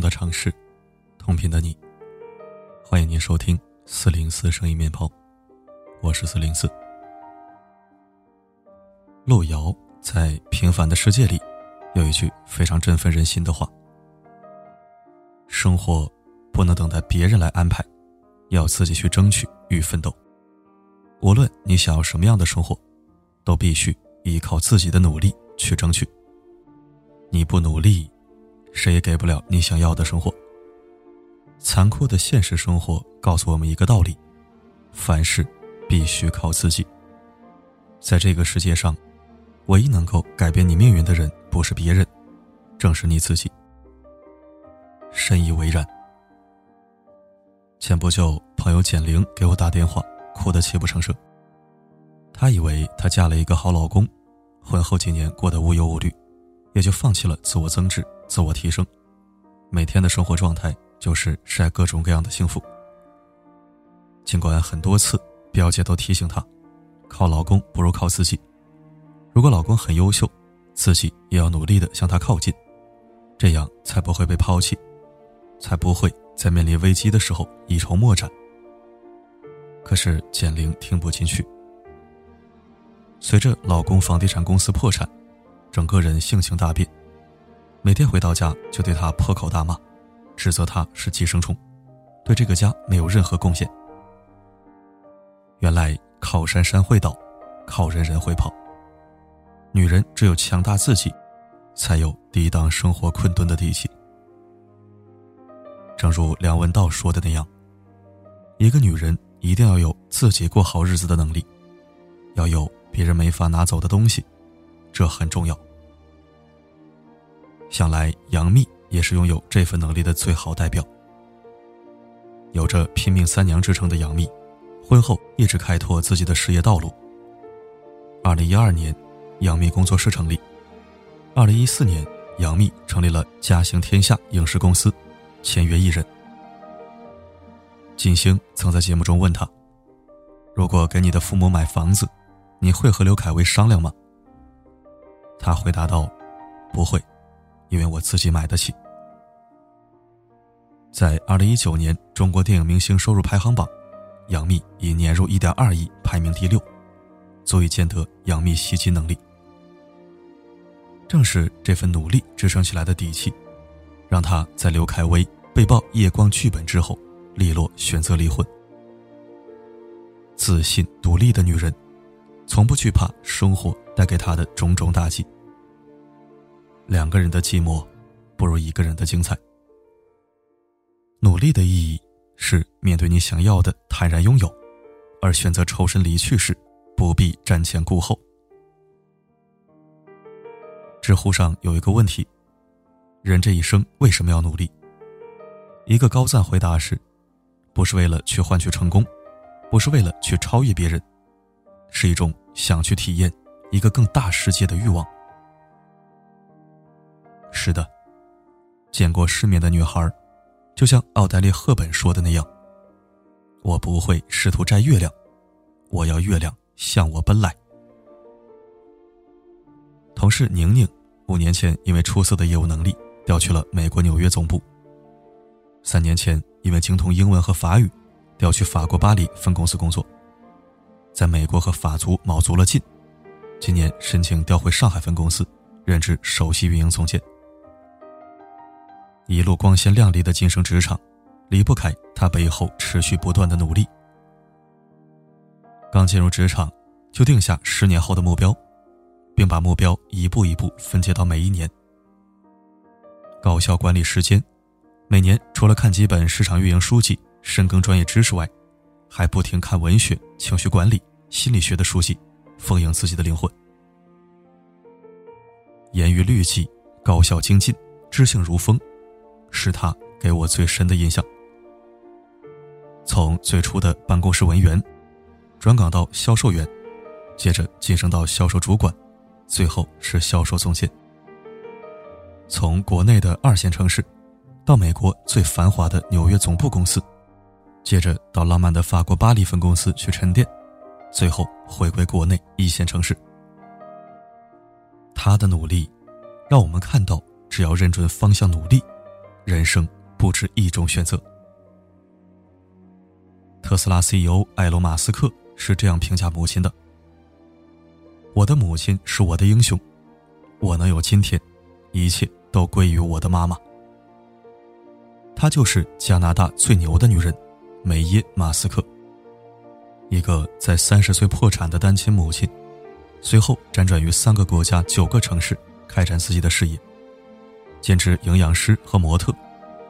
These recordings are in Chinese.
的城市，同频的你，欢迎您收听四零四声音面包，我是四零四。路遥在《平凡的世界》里有一句非常振奋人心的话：“生活不能等待别人来安排，要自己去争取与奋斗。无论你想要什么样的生活，都必须依靠自己的努力去争取。你不努力。”谁也给不了你想要的生活。残酷的现实生活告诉我们一个道理：凡事必须靠自己。在这个世界上，唯一能够改变你命运的人不是别人，正是你自己。深以为然。前不久，朋友简玲给我打电话，哭得泣不成声。她以为她嫁了一个好老公，婚后几年过得无忧无虑，也就放弃了自我增值。自我提升，每天的生活状态就是晒各种各样的幸福。尽管很多次表姐都提醒她，靠老公不如靠自己。如果老公很优秀，自己也要努力的向他靠近，这样才不会被抛弃，才不会在面临危机的时候一筹莫展。可是简玲听不进去。随着老公房地产公司破产，整个人性情大变。每天回到家就对他破口大骂，指责他是寄生虫，对这个家没有任何贡献。原来靠山山会倒，靠人人会跑。女人只有强大自己，才有抵挡生活困顿的底气。正如梁文道说的那样，一个女人一定要有自己过好日子的能力，要有别人没法拿走的东西，这很重要。想来，杨幂也是拥有这份能力的最好代表。有着“拼命三娘”之称的杨幂，婚后一直开拓自己的事业道路。二零一二年，杨幂工作室成立；二零一四年，杨幂成立了嘉行天下影视公司，签约艺人。金星曾在节目中问他：“如果给你的父母买房子，你会和刘恺威商量吗？”他回答道：“不会。”因为我自己买得起。在二零一九年中国电影明星收入排行榜，杨幂以年入一点二亿排名第六，足以见得杨幂吸金能力。正是这份努力支撑起来的底气，让她在刘恺威被曝夜光剧本之后，利落选择离婚。自信独立的女人，从不惧怕生活带给她的种种打击。两个人的寂寞，不如一个人的精彩。努力的意义是面对你想要的坦然拥有，而选择抽身离去时，不必瞻前顾后。知乎上有一个问题：人这一生为什么要努力？一个高赞回答是：不是为了去换取成功，不是为了去超越别人，是一种想去体验一个更大世界的欲望。是的，见过世面的女孩，就像奥黛丽·赫本说的那样：“我不会试图摘月亮，我要月亮向我奔来。”同事宁宁五年前因为出色的业务能力调去了美国纽约总部，三年前因为精通英文和法语调去法国巴黎分公司工作，在美国和法族卯足了劲，今年申请调回上海分公司，任职首席运营总监。一路光鲜亮丽的晋升职场，离不开他背后持续不断的努力。刚进入职场，就定下十年后的目标，并把目标一步一步分解到每一年。高效管理时间，每年除了看几本市场运营书籍、深耕专业知识外，还不停看文学、情绪管理、心理学的书籍，丰盈自己的灵魂。严于律己，高效精进，知性如风。是他给我最深的印象。从最初的办公室文员，转岗到销售员，接着晋升到销售主管，最后是销售总监。从国内的二线城市，到美国最繁华的纽约总部公司，接着到浪漫的法国巴黎分公司去沉淀，最后回归国内一线城市。他的努力，让我们看到，只要认准方向努力。人生不止一种选择。特斯拉 CEO 埃隆·马斯克是这样评价母亲的：“我的母亲是我的英雄，我能有今天，一切都归于我的妈妈。她就是加拿大最牛的女人，梅耶·马斯克。一个在三十岁破产的单亲母亲，随后辗转于三个国家、九个城市，开展自己的事业，兼职营养师和模特，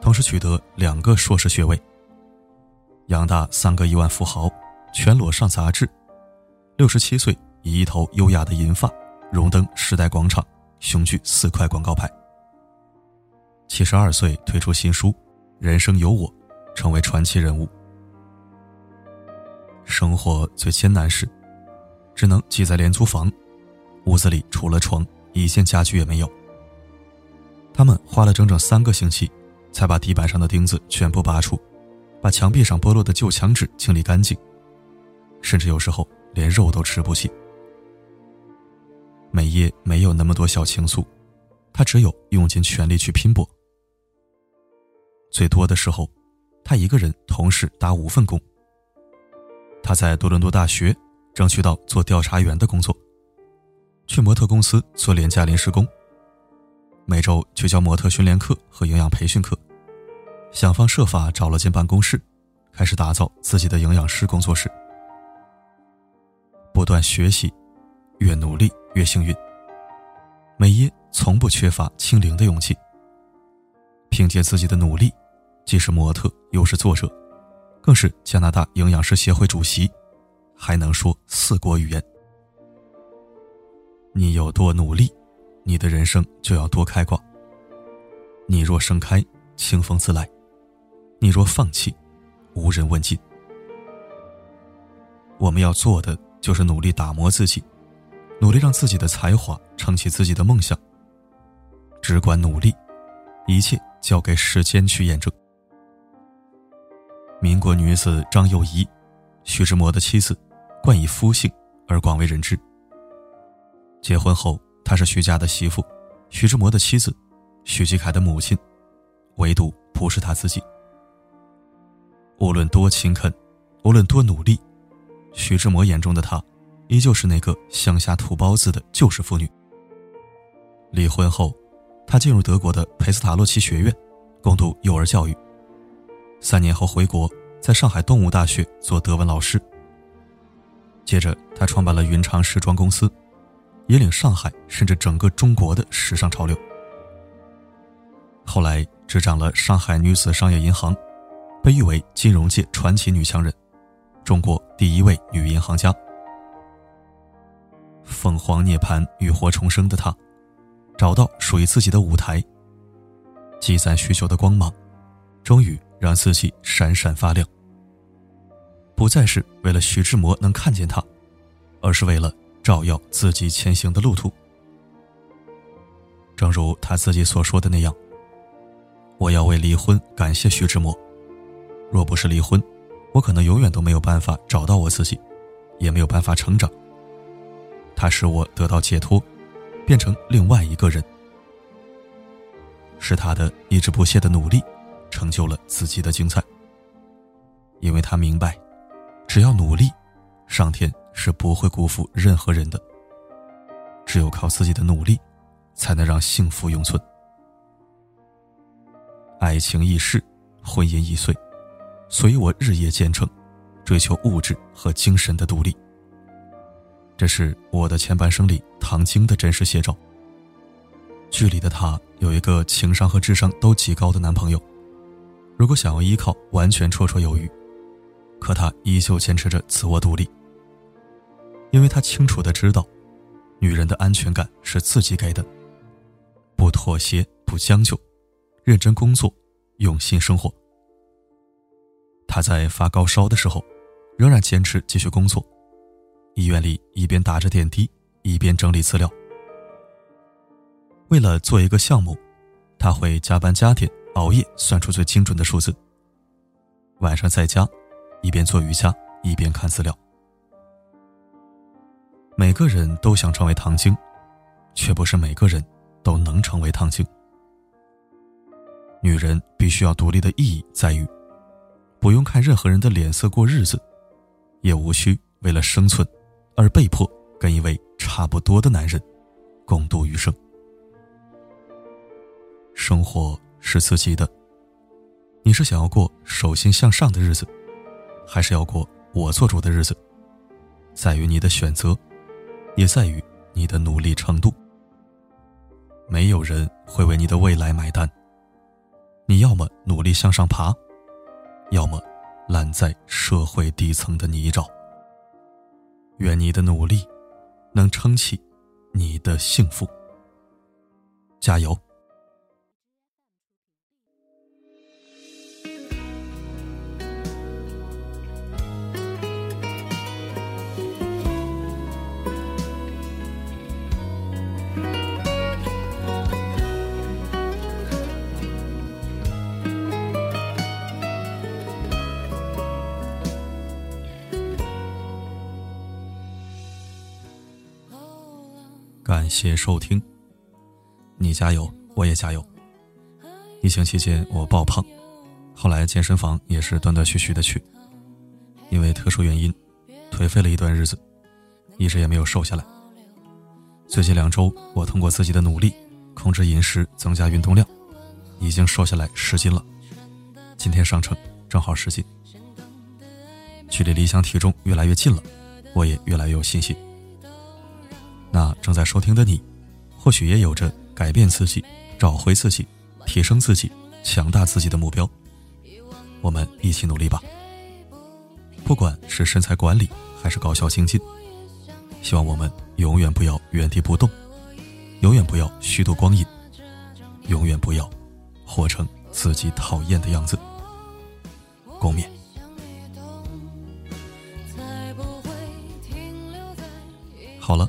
同时取得两个硕士学位。”养大三个亿万富豪，全裸上杂志。六十七岁，以一头优雅的银发，荣登时代广场，雄踞四块广告牌。七十二岁，推出新书《人生有我》，成为传奇人物。生活最艰难时，只能挤在廉租房，屋子里除了床，一件家具也没有。他们花了整整三个星期，才把地板上的钉子全部拔出。把墙壁上剥落的旧墙纸清理干净，甚至有时候连肉都吃不起。美叶没有那么多小情愫，她只有用尽全力去拼搏。最多的时候，她一个人同时打五份工。她在多伦多大学争取到做调查员的工作，去模特公司做廉价临时工，每周去教模特训练课和营养培训课。想方设法找了间办公室，开始打造自己的营养师工作室。不断学习，越努力越幸运。美耶从不缺乏清零的勇气。凭借自己的努力，既是模特又是作者，更是加拿大营养师协会主席，还能说四国语言。你有多努力，你的人生就要多开挂。你若盛开，清风自来。你若放弃，无人问津。我们要做的就是努力打磨自己，努力让自己的才华撑起自己的梦想。只管努力，一切交给时间去验证。民国女子张幼仪，徐志摩的妻子，冠以夫姓而广为人知。结婚后，她是徐家的媳妇，徐志摩的妻子，徐继凯的母亲，唯独不是他自己。无论多勤恳，无论多努力，徐志摩眼中的她，依旧是那个乡下土包子的旧式妇女。离婚后，她进入德国的佩斯塔洛奇学院，攻读幼儿教育。三年后回国，在上海动物大学做德文老师。接着，她创办了云长时装公司，引领上海甚至整个中国的时尚潮流。后来，执掌了上海女子商业银行。被誉为金融界传奇女强人，中国第一位女银行家。凤凰涅槃、浴火重生的她，找到属于自己的舞台。积攒许久的光芒，终于让自己闪闪发亮。不再是为了徐志摩能看见她，而是为了照耀自己前行的路途。正如他自己所说的那样：“我要为离婚感谢徐志摩。”若不是离婚，我可能永远都没有办法找到我自己，也没有办法成长。他使我得到解脱，变成另外一个人。是他的一直不懈的努力，成就了自己的精彩。因为他明白，只要努力，上天是不会辜负任何人的。只有靠自己的努力，才能让幸福永存。爱情易逝，婚姻易碎。所以我日夜兼程，追求物质和精神的独立。这是我的前半生里唐晶的真实写照。剧里的她有一个情商和智商都极高的男朋友，如果想要依靠，完全绰绰有余。可她依旧坚持着自我独立，因为他清楚的知道，女人的安全感是自己给的。不妥协，不将就，认真工作，用心生活。他在发高烧的时候，仍然坚持继续工作。医院里一边打着点滴，一边整理资料。为了做一个项目，他会加班加点，熬夜算出最精准的数字。晚上在家，一边做瑜伽，一边看资料。每个人都想成为唐晶，却不是每个人都能成为唐晶。女人必须要独立的意义在于，不用看任何人的脸色过日子，也无需为了生存而被迫跟一位差不多的男人共度余生。生活是自己的，你是想要过手心向上的日子，还是要过我做主的日子，在于你的选择，也在于你的努力程度。没有人会为你的未来买单。你要么努力向上爬，要么烂在社会底层的泥沼。愿你的努力能撑起你的幸福。加油！谢收听。你加油，我也加油。疫情期间我爆胖，后来健身房也是断断续续的去，因为特殊原因，颓废了一段日子，一直也没有瘦下来。最近两周，我通过自己的努力，控制饮食，增加运动量，已经瘦下来十斤了。今天上称正好十斤，距离理想体重越来越近了，我也越来越有信心。那正在收听的你，或许也有着改变自己、找回自己、提升自己、强大自己的目标。我们一起努力吧。不管是身材管理还是高效精进，希望我们永远不要原地不动，永远不要虚度光阴，永远不要活成自己讨厌的样子。共勉。好了。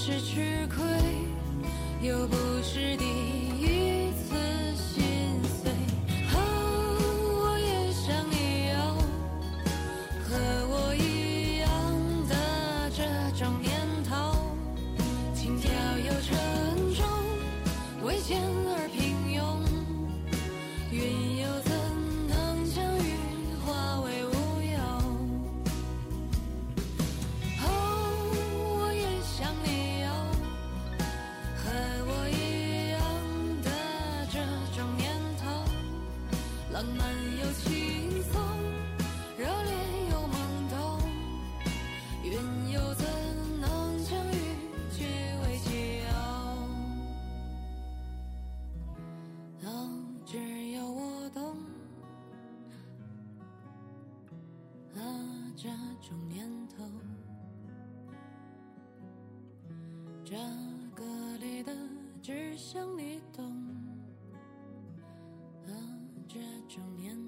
是吃亏，又不是第一。这种念头，这歌里的只想你懂。这种念头。